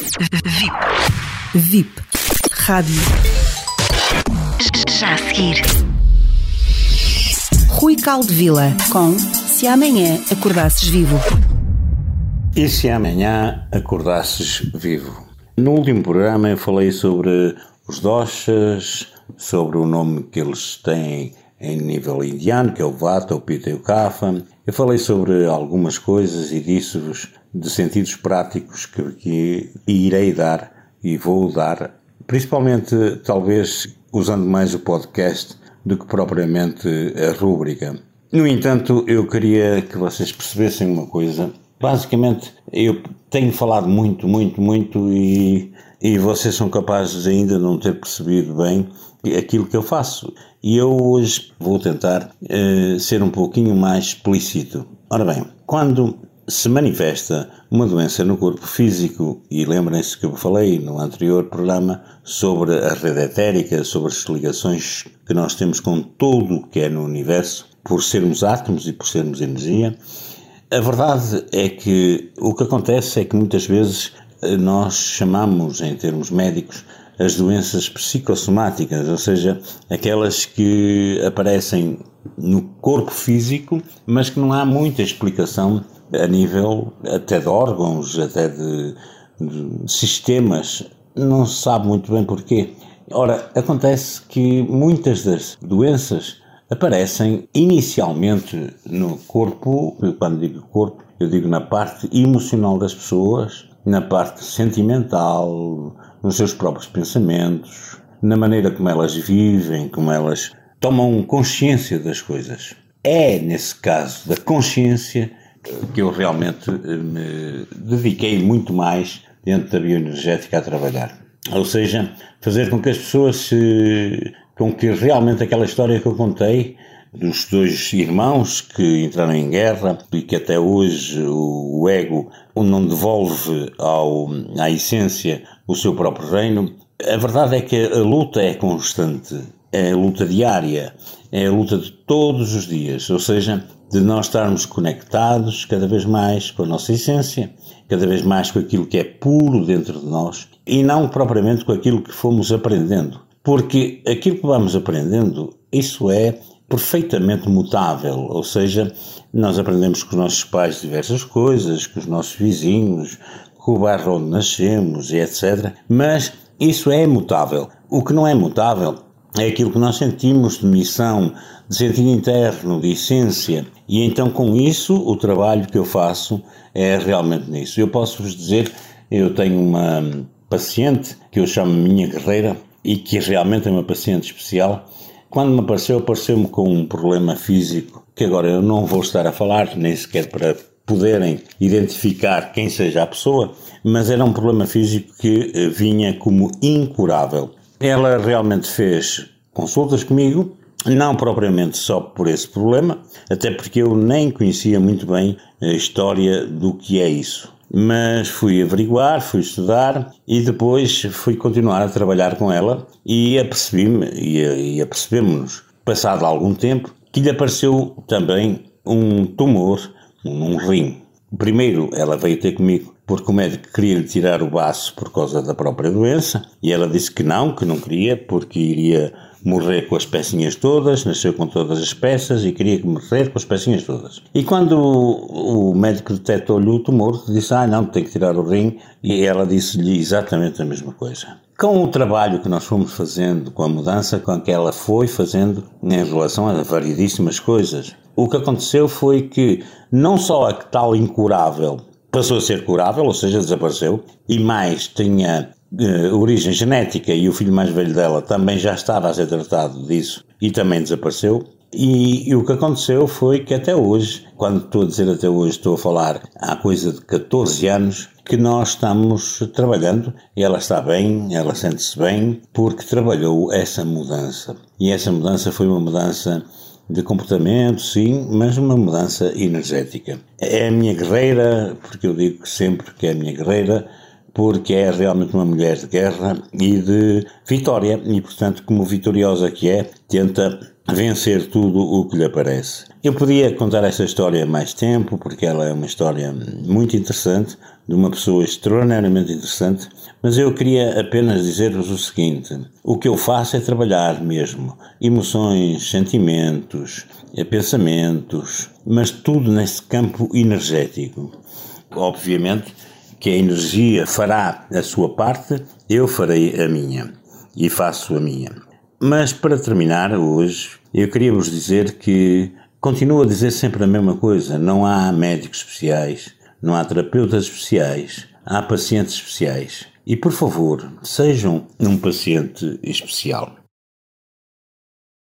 VIP. VIP. Rádio. Já a seguir. Rui Caldevila com Se Amanhã Acordasses Vivo. E se amanhã acordasses vivo? No último programa eu falei sobre os doshas, sobre o nome que eles têm em nível indiano, que é o Vata, o Pitta e o Kapha. Eu falei sobre algumas coisas e disse-vos de sentidos práticos que, que irei dar e vou dar, principalmente talvez usando mais o podcast do que propriamente a rúbrica. No entanto, eu queria que vocês percebessem uma coisa. Basicamente, eu tenho falado muito, muito, muito e, e vocês são capazes ainda de não ter percebido bem aquilo que eu faço. E eu hoje vou tentar uh, ser um pouquinho mais explícito. Ora bem, quando se manifesta uma doença no corpo físico, e lembrem-se que eu falei no anterior programa sobre a rede etérica, sobre as ligações que nós temos com tudo o que é no universo, por sermos átomos e por sermos energia. A verdade é que o que acontece é que muitas vezes eh, nós chamamos, em termos médicos, as doenças psicossomáticas, ou seja, aquelas que aparecem no corpo físico, mas que não há muita explicação a nível até de órgãos, até de, de sistemas. Não se sabe muito bem porquê. Ora, acontece que muitas das doenças aparecem inicialmente no corpo, quando digo corpo, eu digo na parte emocional das pessoas, na parte sentimental, nos seus próprios pensamentos, na maneira como elas vivem, como elas tomam consciência das coisas. É nesse caso da consciência que eu realmente eh, me dediquei muito mais dentro da bioenergética a trabalhar. Ou seja, fazer com que as pessoas se. com que realmente aquela história que eu contei dos dois irmãos que entraram em guerra e que até hoje o ego não devolve ao, à essência o seu próprio reino. A verdade é que a luta é constante, é a luta diária, é a luta de todos os dias, ou seja, de nós estarmos conectados cada vez mais com a nossa essência, cada vez mais com aquilo que é puro dentro de nós e não propriamente com aquilo que fomos aprendendo. Porque aquilo que vamos aprendendo, isso é perfeitamente mutável, ou seja, nós aprendemos com os nossos pais diversas coisas, com os nossos vizinhos, com o bairro onde nascemos e etc. Mas isso é mutável. O que não é mutável é aquilo que nós sentimos de missão, de sentido interno, de essência. E então, com isso, o trabalho que eu faço é realmente nisso. Eu posso vos dizer, eu tenho uma paciente que eu chamo minha guerreira e que realmente é uma paciente especial quando me apareceu, apareceu-me com um problema físico que agora eu não vou estar a falar, nem sequer para poderem identificar quem seja a pessoa, mas era um problema físico que eh, vinha como incurável. Ela realmente fez consultas comigo, não propriamente só por esse problema, até porque eu nem conhecia muito bem a história do que é isso mas fui averiguar, fui estudar e depois fui continuar a trabalhar com ela e apercebi-me e, apercebemos-nos, passado algum tempo, que lhe apareceu também um tumor num rim. Primeiro ela veio ter comigo porque o médico queria lhe tirar o baço por causa da própria doença e ela disse que não, que não queria porque iria morrer com as pecinhas todas, nasceu com todas as peças e queria morrer com as pecinhas todas. E quando o, médico detectou-lhe o tumor, disse: Ah, não, tem que tirar o rim, e ela disse-lhe exatamente a mesma coisa. Com o trabalho que nós fomos fazendo, com a mudança com que ela foi fazendo em relação a variedíssimas coisas, o que aconteceu foi que não só a tal incurável passou a ser curável, ou seja, desapareceu, e mais tinha uh, origem genética e o filho mais velho dela também já estava a ser tratado disso e também desapareceu. E, e, o que aconteceu foi que até hoje, quando estou a dizer até hoje, estou a falar há coisa de 14 anos, que nós estamos trabalhando e ela está bem, ela sente-se bem, porque trabalhou essa mudança. E essa mudança foi uma mudança de comportamento, sim, mas uma mudança energética. É a minha guerreira, porque eu digo sempre que é a minha guerreira, porque é realmente uma mulher de guerra e de vitória, e portanto, como vitoriosa que é, tenta vencer tudo o que lhe aparece. Eu podia contar esta história mais tempo, porque ela é uma história muito interessante, de uma pessoa extraordinariamente interessante, mas eu queria apenas dizer-vos o seguinte: o que eu faço é trabalhar mesmo emoções, sentimentos, eh, pensamentos, mas tudo nesse campo energético. Obviamente que a energia fará a sua parte, eu farei a minha e faço a minha. Mas para terminar hoje, eu queria vos dizer que continuo a dizer sempre a mesma coisa: não há médicos especiais não há terapeutas especiais, há pacientes especiais. E por favor, sejam um paciente especial.